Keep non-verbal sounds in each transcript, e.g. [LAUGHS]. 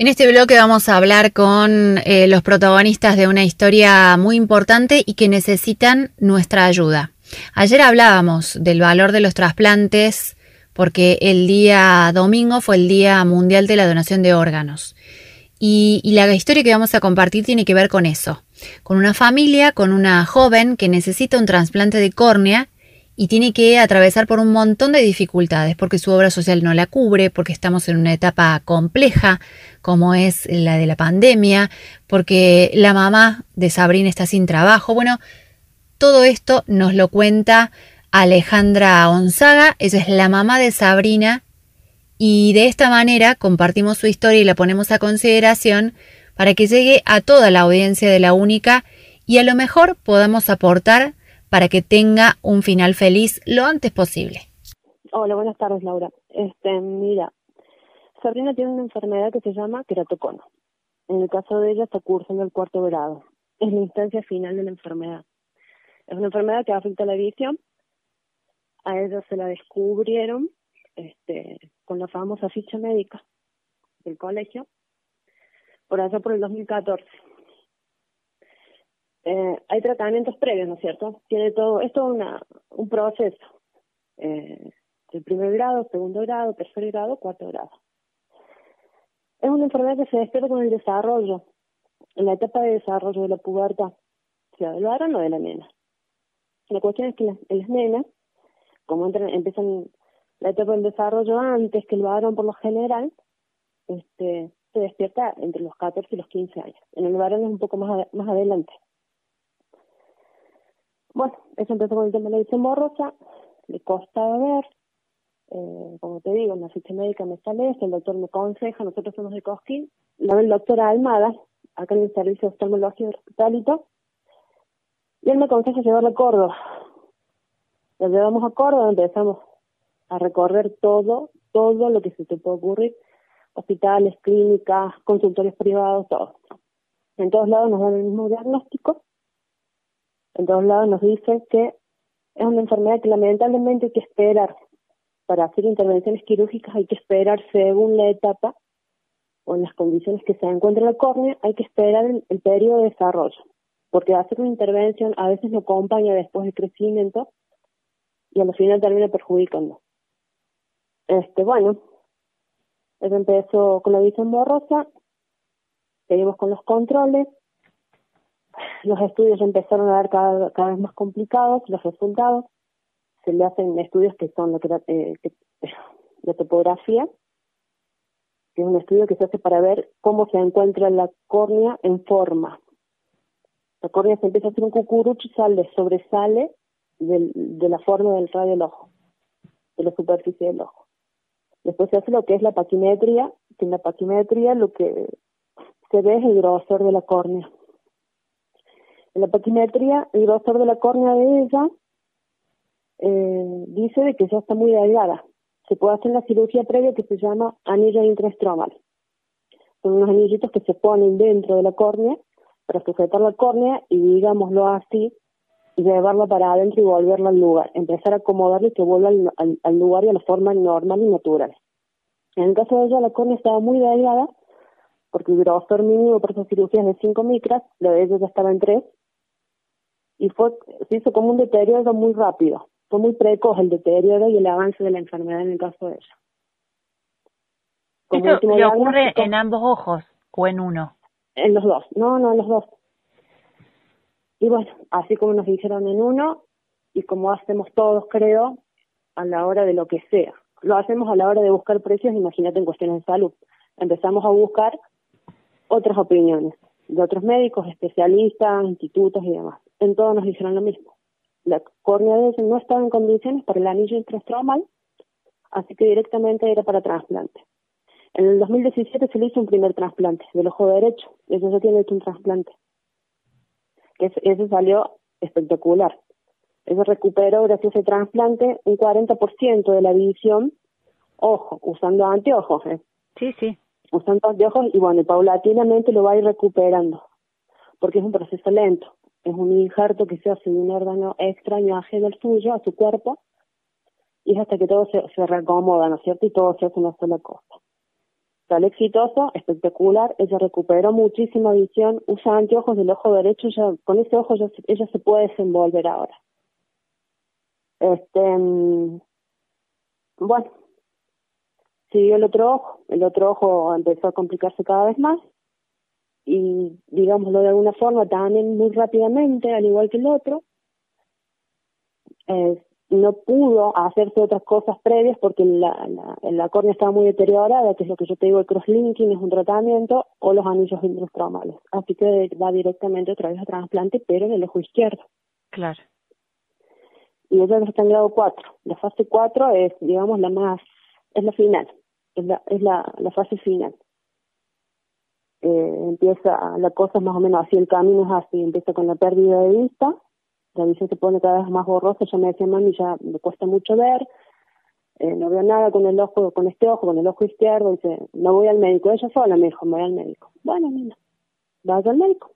En este bloque vamos a hablar con eh, los protagonistas de una historia muy importante y que necesitan nuestra ayuda. Ayer hablábamos del valor de los trasplantes porque el día domingo fue el Día Mundial de la Donación de Órganos. Y, y, la historia que vamos a compartir tiene que ver con eso, con una familia, con una joven que necesita un trasplante de córnea y tiene que atravesar por un montón de dificultades, porque su obra social no la cubre, porque estamos en una etapa compleja como es la de la pandemia, porque la mamá de Sabrina está sin trabajo. Bueno, todo esto nos lo cuenta Alejandra Gonzaga, ella es la mamá de Sabrina y de esta manera compartimos su historia y la ponemos a consideración para que llegue a toda la audiencia de la única y a lo mejor podamos aportar para que tenga un final feliz lo antes posible. Hola, buenas tardes, Laura. Este, mira, Sabrina tiene una enfermedad que se llama queratocono. En el caso de ella está cursando el cuarto grado. Es la instancia final de la enfermedad. Es una enfermedad que afecta la visión. A ella se la descubrieron este, con la famosa ficha médica del colegio por allá por el 2014 eh, hay tratamientos previos, ¿no es cierto? Tiene todo, es todo una, un proceso. Eh, el primer grado, segundo grado, tercer grado, cuarto grado. Es una enfermedad que se despierta con el desarrollo, en la etapa de desarrollo de la pubertad, sea del varón o de la nena. La cuestión es que las, las nenas, como entran, empiezan la etapa del desarrollo antes que el varón por lo general, este, se despierta entre los 14 y los 15 años. En el varón es un poco más, más adelante. Bueno, eso empezó con el tema de la visión borrosa, le costaba ver, eh, como te digo, en la ficha médica me sale eso, el doctor me aconseja, nosotros somos de Cosquín, la ve el doctor Almada, acá en el servicio de oftalmología hospitalito, y él me aconseja llevarlo a Córdoba. Lo llevamos a Córdoba, empezamos a recorrer todo, todo lo que se te puede ocurrir, hospitales, clínicas, consultorios privados, todo. En todos lados nos dan el mismo diagnóstico, en todos lados nos dicen que es una enfermedad que lamentablemente hay que esperar. Para hacer intervenciones quirúrgicas hay que esperar según la etapa o en las condiciones que se encuentra la córnea, hay que esperar el, periodo de desarrollo. Porque hacer una intervención a veces no acompaña después del crecimiento y al final termina perjudicando. Este, bueno, eso empezó con la visión borrosa, seguimos con los controles, los estudios empezaron a dar cada, vez más complicados, los resultados. Se le hacen estudios que son que, eh, de [LAUGHS] topografía, que es un estudio que se hace para ver cómo se encuentra la córnea en forma. La córnea se empieza a hacer un cucurucho y sale, sobresale de la forma del radio del ojo, de la superficie del ojo. Después se hace lo que es la paquimetría, que en la paquimetría lo que se ve es el grosor de la córnea. En la paquimetría, el grosor de la córnea de ella eh, dice de que ya está muy delgada. Se puede hacer la cirugía previa que se llama anillo intraestromal. Son unos anillitos que se ponen dentro de la córnea para sujetar la córnea y, digámoslo así, llevarla para adentro y volverla al lugar. Empezar a acomodarla y que vuelva al, lugar y a la forma normal y natural. En el caso de ella, la córnea estaba muy delgada porque el grosor mínimo para esa cirugía es de 5 micras, la de ella ya estaba en 3, y fue, se hizo como un deterioro muy rápido. Fue muy precoz el deterioro y el avance de la enfermedad en el caso de ella. Como ¿Esto le ocurre en ambos ojos o en uno? En los dos, no, no, en los dos. Y bueno, así como nos dijeron en uno, y como hacemos todos, creo, a la hora de lo que sea. Lo hacemos a la hora de buscar precios, imagínate en cuestiones de salud. Empezamos a buscar otras opiniones de otros médicos, especialistas, institutos y demás. En todos nos dijeron lo mismo. La córnea de ella no estaba en condiciones para el anillo intraestromal, así que directamente era para trasplante. En el 2017 se le hizo un primer trasplante del ojo derecho, eso ya tiene hecho un trasplante. Ese, ese salió espectacular. Eso recuperó, gracias a ese trasplante, un 40% de la visión, ojo, usando anteojos. ¿eh? Sí, sí usando anteojos y bueno, paulatinamente lo va a ir recuperando, porque es un proceso lento, es un injerto que se hace de un órgano extraño ajeno al suyo, a su cuerpo, y es hasta que todo se, se reacomoda, ¿no es cierto? Y todo se hace una sola cosa. Sale exitoso, espectacular, ella recuperó muchísima visión, usa anteojos del ojo derecho, ya, con ese ojo ella se puede desenvolver ahora. Este, mm, bueno, siguió el otro ojo, el otro ojo empezó a complicarse cada vez más y digámoslo de alguna forma también muy rápidamente, al igual que el otro, eh, no pudo hacerse otras cosas previas porque la, la, la, córnea estaba muy deteriorada, que es lo que yo te digo, el crosslinking es un tratamiento, o los anillos intrastromales. Así que va directamente otra vez a trasplante, pero en el ojo izquierdo. Claro. Y ella está en grado 4. La fase 4 es, digamos, la más, es la final, es la, es la, la fase final. Eh, empieza, la cosa más o menos así, el camino es así, empieza con la pérdida de vista, la visión se pone cada vez más borrosa, ya me decía mami, ya me cuesta mucho ver, eh, no veo nada con el ojo, con este ojo, con el ojo izquierdo, dice, no voy al médico, ella sola me dijo, voy al médico. Bueno, mira, vaya al médico.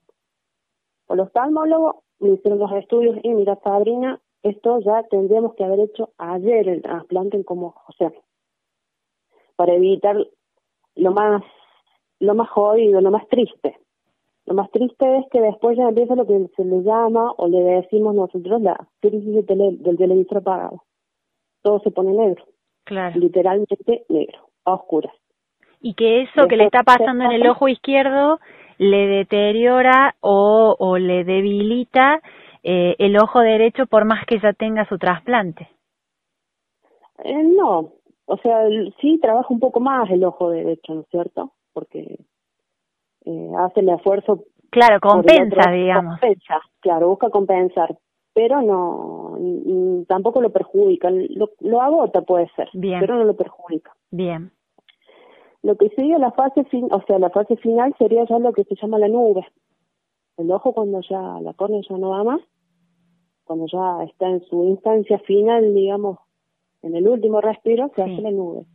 O los oftalmólogo me hicieron los estudios y mira, Sabrina, esto ya tendríamos que haber hecho ayer el trasplante en como o sea, para evitar lo más, lo más jodido, lo más triste. Lo más triste es que después ya empieza lo que se le llama o le decimos nosotros la crisis del televisor apagado. Todo se pone negro. Claro. Literalmente negro, a oscuras. Y que eso que le está pasando en el ojo izquierdo le deteriora o, o le debilita eh, el ojo derecho por más que ya tenga su trasplante. Eh, no, o sea, sí trabaja un poco más el ojo derecho, ¿no es cierto? Porque eh, hace el esfuerzo. Claro, compensa, digamos. Compensa, claro, busca compensar, pero no, tampoco lo perjudica, lo, lo agota puede ser, Bien. pero no lo perjudica. Bien. Lo que sigue la fase fin, o sea, la fase final sería ya lo que se llama la nube. El ojo cuando ya la córnea ya no va más, cuando ya está en su instancia final, digamos, en el último respiro, se hace la nube.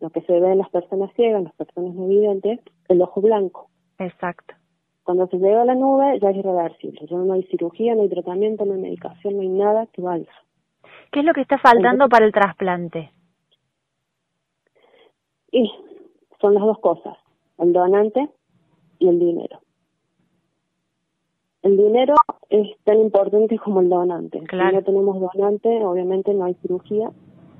Lo que se ve en las personas ciegas, en las personas no videntes, el ojo blanco. Exacto. Cuando se llega a la nube ya es irreversible, ya no hay cirugía, no hay tratamiento, no hay medicación, no hay nada que valga. ¿Qué es lo que está faltando para el trasplante? Y son las dos cosas, el donante y el dinero. El dinero es tan importante como el donante. Claro. Si no tenemos donante, obviamente no hay cirugía,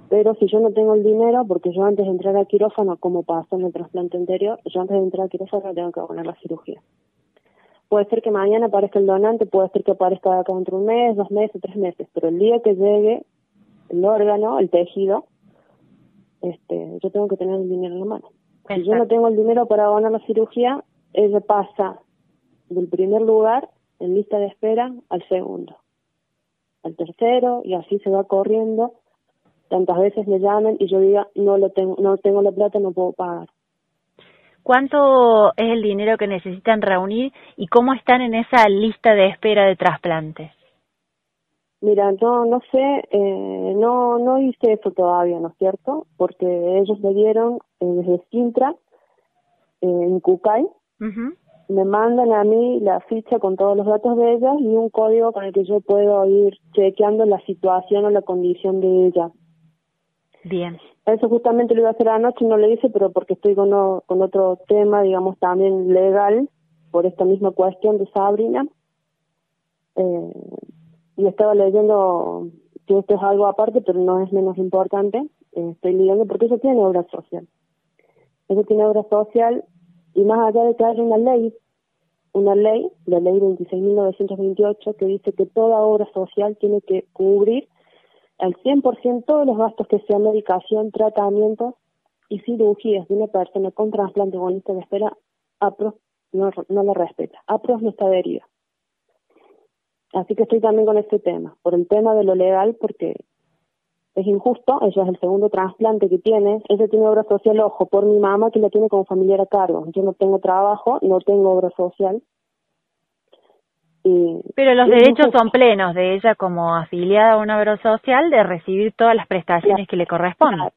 pero si yo no tengo el dinero, porque yo antes de entrar al quirófano, como pasó en el trasplante anterior, yo antes de entrar al quirófano tengo que poner la cirugía. Puede ser que mañana aparezca el donante, puede ser que aparezca acá dentro de un mes, dos meses, tres meses, pero el día que llegue el órgano, el tejido, este, yo tengo que tener el dinero en la mano. Si yo no tengo el dinero para abonar la cirugía, ella pasa del primer lugar en lista de espera al segundo, al tercero, y así se va corriendo tantas veces me llamen y yo diga no lo tengo no tengo la plata no puedo pagar ¿Cuánto es el dinero que necesitan reunir y cómo están en esa lista de espera de trasplante? Mira, no no sé, eh, no no hice eso todavía, ¿no es cierto? Porque ellos me dieron eh, desde Sintra, eh, en Cucay, me mandan a mí la ficha con todos los datos de ellas y un código con el que yo puedo ir chequeando la situación o la condición de ella. Bien. Eso justamente lo iba a hacer anoche, no lo hice, pero porque estoy con, con otro tema, digamos, también legal, por esta misma cuestión de Sabrina. Eh, y estaba leyendo que esto es algo aparte, pero no es menos importante. Eh, estoy leyendo porque eso tiene obra social. Eso tiene obra social y más allá de que haya una ley, una ley, la ley 26.928, que dice que toda obra social tiene que cubrir al 100% todos los gastos que sean medicación, tratamientos y cirugías de una persona con trasplante o lista de espera, APROS no, no lo respeta. APROS no está adherida. Así que estoy también con este tema, por el tema de lo legal, porque es injusto, ella es el segundo trasplante que tiene, ella tiene obra social, ojo, por mi mamá que la tiene como familiar a cargo. Yo no tengo trabajo, no tengo obra social, pero los derechos son plenos de ella como afiliada a una obra social de recibir todas las prestaciones que le corresponden.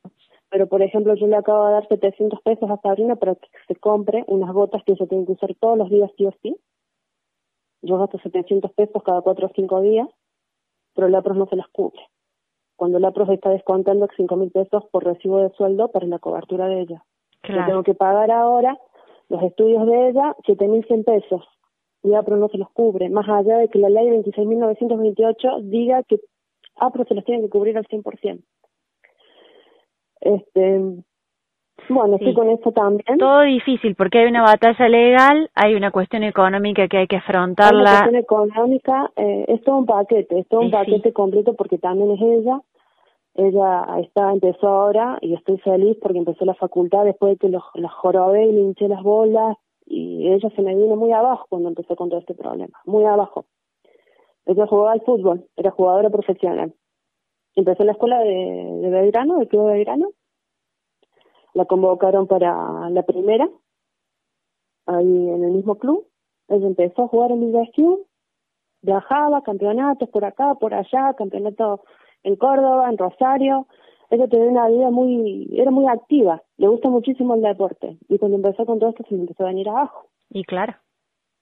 Pero, por ejemplo, yo le acabo de dar 700 pesos a Sabrina para que se compre unas gotas que ella tiene que usar todos los días sí o sí. Yo gasto 700 pesos cada 4 o 5 días, pero la PROS no se las cubre. Cuando la PROS está descontando 5 mil pesos por recibo de sueldo para la cobertura de ella. Claro. tengo que pagar ahora los estudios de ella 7.100 pesos. Y APRO no se los cubre, más allá de que la ley 26.928 diga que APRO se los tiene que cubrir al 100%. Este, bueno, estoy con esto también. Todo difícil porque hay una batalla legal, hay una cuestión económica que hay que afrontarla. La cuestión económica eh, es todo un paquete, es todo un paquete completo porque también es ella. Ella está, empezó ahora y estoy feliz porque empezó la facultad después de que los, la jorobé y le hinché las bolas y ella se me vino muy abajo cuando empezó con todo este problema, muy abajo. Ella jugaba al fútbol, era jugadora profesional. Empezó la escuela de, de Belgrano, del club de Belgrano, la convocaron para la primera, ahí en el mismo club. Ella empezó a jugar en Villa viajaba, campeonatos por acá, por allá, campeonato en Córdoba, en Rosario. Ella tenía una vida muy, era muy activa, le gusta muchísimo el deporte. Y cuando empezó con todo esto se me empezó a venir abajo. Y claro.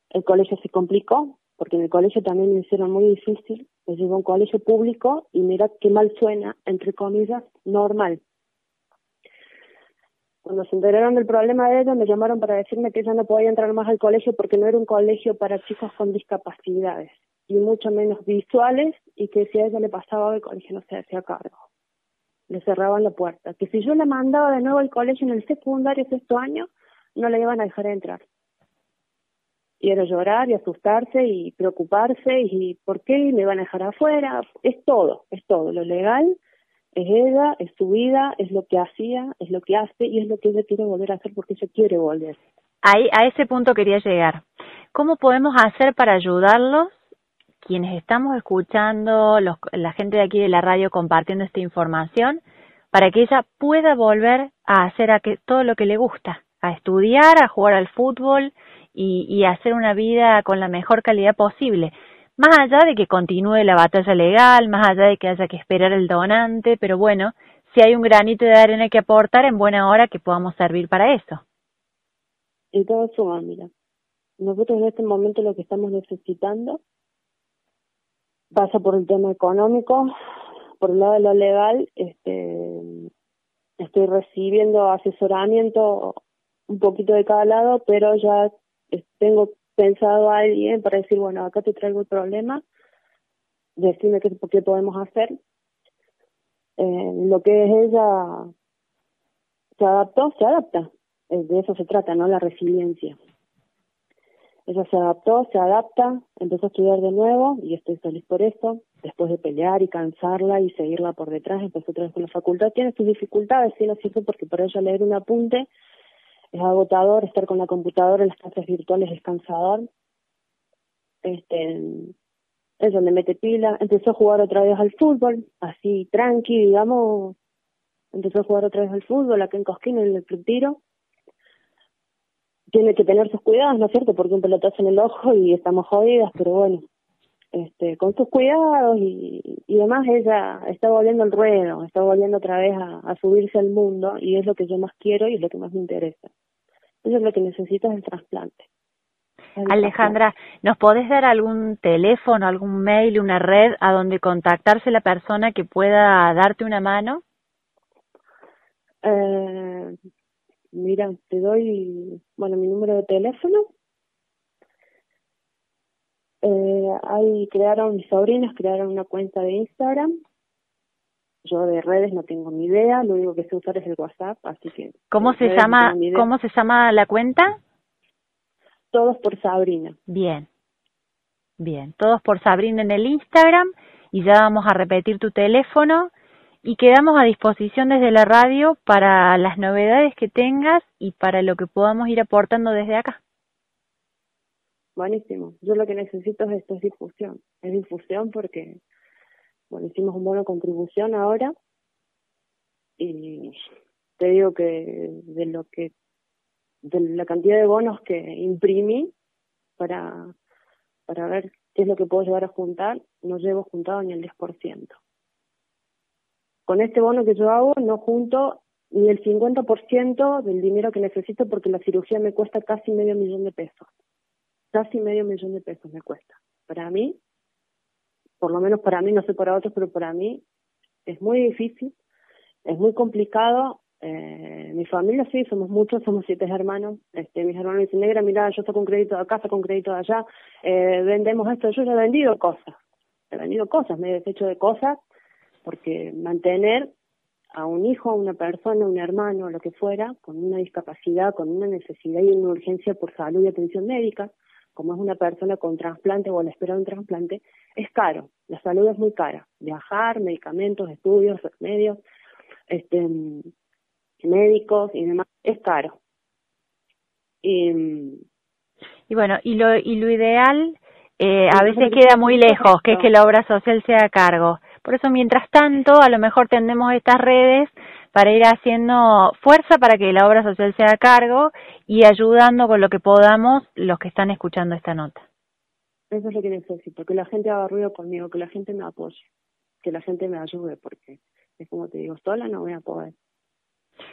El colegio se complicó, porque en el colegio también me hicieron muy difícil. Me llevó a un colegio público y mira qué mal suena, entre comillas, normal. Cuando se enteraron del problema de ella, me llamaron para decirme que ella no podía entrar más al colegio porque no era un colegio para chicos con discapacidades y mucho menos visuales y que si a ella le pasaba el colegio no se hacía cargo. Le cerraban la puerta. Que si yo la mandaba de nuevo al colegio en el secundario sexto año, no la iban a dejar entrar. Y era llorar y asustarse y preocuparse y ¿por qué me iban a dejar afuera? Es todo, es todo. Lo legal es ella, es su vida, es lo que hacía, es lo que hace y es lo que ella quiere volver a hacer porque ella quiere volver. Ahí, a ese punto quería llegar. ¿Cómo podemos hacer para ayudarlos, quienes estamos escuchando, los, la gente de aquí de la radio compartiendo esta información, para que ella pueda volver a hacer a que, todo lo que le gusta, a estudiar, a jugar al fútbol y, y hacer una vida con la mejor calidad posible? Más allá de que continúe la batalla legal, más allá de que haya que esperar el donante, pero bueno, si hay un granito de arena que aportar, en buena hora que podamos servir para eso. Y todo suma, mira. Nosotros en este momento lo que estamos necesitando pasa por el tema económico, por el lado de lo legal, este, estoy recibiendo asesoramiento un poquito de cada lado, pero ya tengo pensado a alguien para decir, bueno, acá te traigo el problema, decirme qué, qué podemos hacer. Eh, lo que es ella se adaptó, se adapta. Eh, de eso se trata, ¿no? La resiliencia. Ella se adaptó, se adapta, empezó a estudiar de nuevo y estoy feliz por eso. Después de pelear y cansarla y seguirla por detrás, empezó otra vez con la facultad. Tiene sus dificultades, sí, lo siento, porque para ella leer un apunte es agotador, estar con la computadora en las clases virtuales es cansador. Este, eso le mete pila, empezó a jugar otra vez al fútbol, así tranqui, digamos, empezó a jugar otra vez al fútbol acá en Cosquín, en el club tiro. Tiene que tener sus cuidados, ¿no es cierto? Porque un pelotazo en el ojo y estamos jodidas, pero bueno, este, con sus cuidados y, y demás, ella está volviendo al ruedo, está volviendo otra vez a, a, subirse al mundo y es lo que yo más quiero y es lo que más me interesa. Eso es lo que necesito es el trasplante. Alejandra, ¿nos podés dar algún teléfono, algún mail, una red a donde contactarse la persona que pueda darte una mano? Eh, mira, te doy, bueno, mi número de teléfono eh, ahí crearon, mis sobrinos crearon una cuenta de Instagram. Yo de redes no tengo ni idea, lo único que sé usar es el WhatsApp, así que... ¿Cómo se llama, cómo se llama la cuenta? Todos por Sabrina. Bien, bien, todos por Sabrina en el Instagram y ya vamos a repetir tu teléfono y quedamos a disposición desde la radio para las novedades que tengas y para lo que podamos ir aportando desde acá. Buenísimo. Yo lo que necesito es esto, es difusión. Es difusión porque, bueno, hicimos un bono contribución ahora y te digo que de lo que, de la cantidad de bonos que imprimí para, para ver qué es lo que puedo llevar a juntar, no llevo juntado ni el 10%. Con este bono que yo hago no junto ni el 50% del dinero que necesito porque la cirugía me cuesta casi medio millón de pesos casi medio millón de pesos me cuesta. Para mí, por lo menos para mí, no sé para otros, pero para mí es muy difícil, es muy complicado Eh, mi familia sí, somos muchos, somos siete hermanos. Este, mis hermanos dicen, negra, mira, yo saco un crédito de acá, saco un crédito de allá, eh, vendemos esto, yo ya he vendido cosas, he vendido cosas, me he deshecho de cosas, porque mantener a un hijo, a una persona, un hermano, lo que fuera, con una discapacidad, con una necesidad y una urgencia por salud y atención médica, como es una persona con trasplante o a la espera de un trasplante, es caro. La salud es muy cara. Viajar, medicamentos, estudios, medios, este, médicos y demás, es caro. Y, y bueno, y lo, y lo ideal eh, a veces queda muy lejos, que es que la obra social sea a cargo. Por eso, mientras tanto, a lo mejor tendemos estas redes para ir haciendo fuerza para que la obra social sea a cargo y ayudando con lo que podamos los que están escuchando esta nota. Eso es lo que necesito, que la gente haga ruido conmigo, que la gente me apoye, que la gente me ayude, porque es como te digo, sola no voy a poder.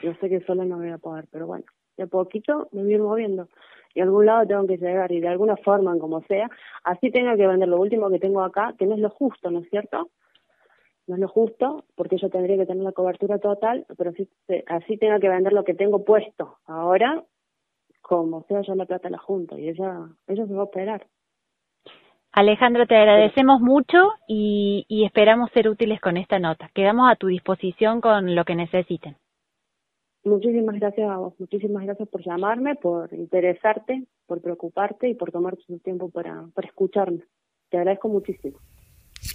Yo sé que sola no voy a poder, pero bueno, de poquito me voy moviendo y a algún lado tengo que llegar y de alguna forma, como sea, así tengo que vender lo último que tengo acá, que no es lo justo, ¿no es cierto? No es lo justo, porque yo tendría que tener la cobertura total, pero así, así tengo que vender lo que tengo puesto. Ahora, como sea, yo la plata la junto y ella, ella se va a operar. Alejandro, te agradecemos mucho y, y esperamos ser útiles con esta nota. Quedamos a tu disposición con lo que necesiten. Muchísimas gracias a vos, muchísimas gracias por llamarme, por interesarte, por preocuparte y por tomar tu tiempo para, para escucharme. Te agradezco muchísimo.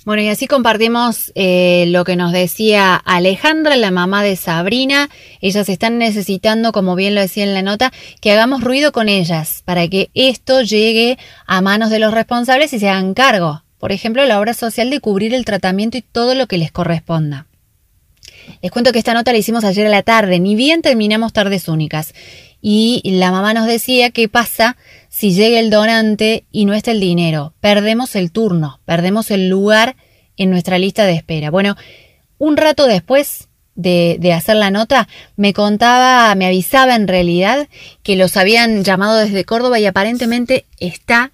Bueno, y así compartimos eh, lo que nos decía Alejandra, la mamá de Sabrina. Ellas están necesitando, como bien lo decía en la nota, que hagamos ruido con ellas para que esto llegue a manos de los responsables y se hagan cargo. Por ejemplo, la obra social de cubrir el tratamiento y todo lo que les corresponda. Les cuento que esta nota la hicimos ayer a la tarde, ni bien terminamos tardes únicas. Y la mamá nos decía qué pasa si llega el donante y no está el dinero. Perdemos el turno, perdemos el lugar en nuestra lista de espera. Bueno, un rato después de, hacer la nota, me contaba, me avisaba en realidad que los habían llamado desde Córdoba y aparentemente está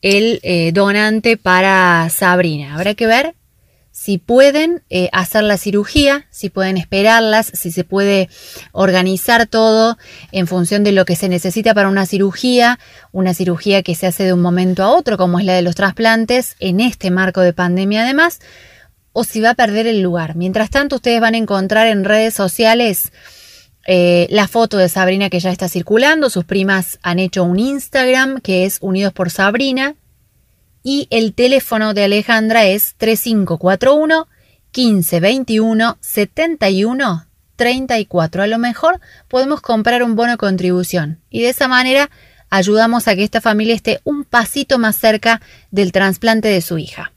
el eh, donante para Sabrina. Habrá que ver si pueden eh, hacer la cirugía, si pueden esperarlas, si se puede organizar todo en función de lo que se necesita para una cirugía, una cirugía que se hace de un momento a otro, como es la de los trasplantes, en este marco de pandemia además, o si va a perder el lugar. Mientras tanto, ustedes van a encontrar en redes sociales eh, la foto de Sabrina que ya está circulando, sus primas han hecho un Instagram que es Unidos por Sabrina, y el teléfono de Alejandra es 3541 1521 71 34. A lo mejor podemos comprar un bono contribución y de esa manera ayudamos a que esta familia esté un pasito más cerca del trasplante de su hija.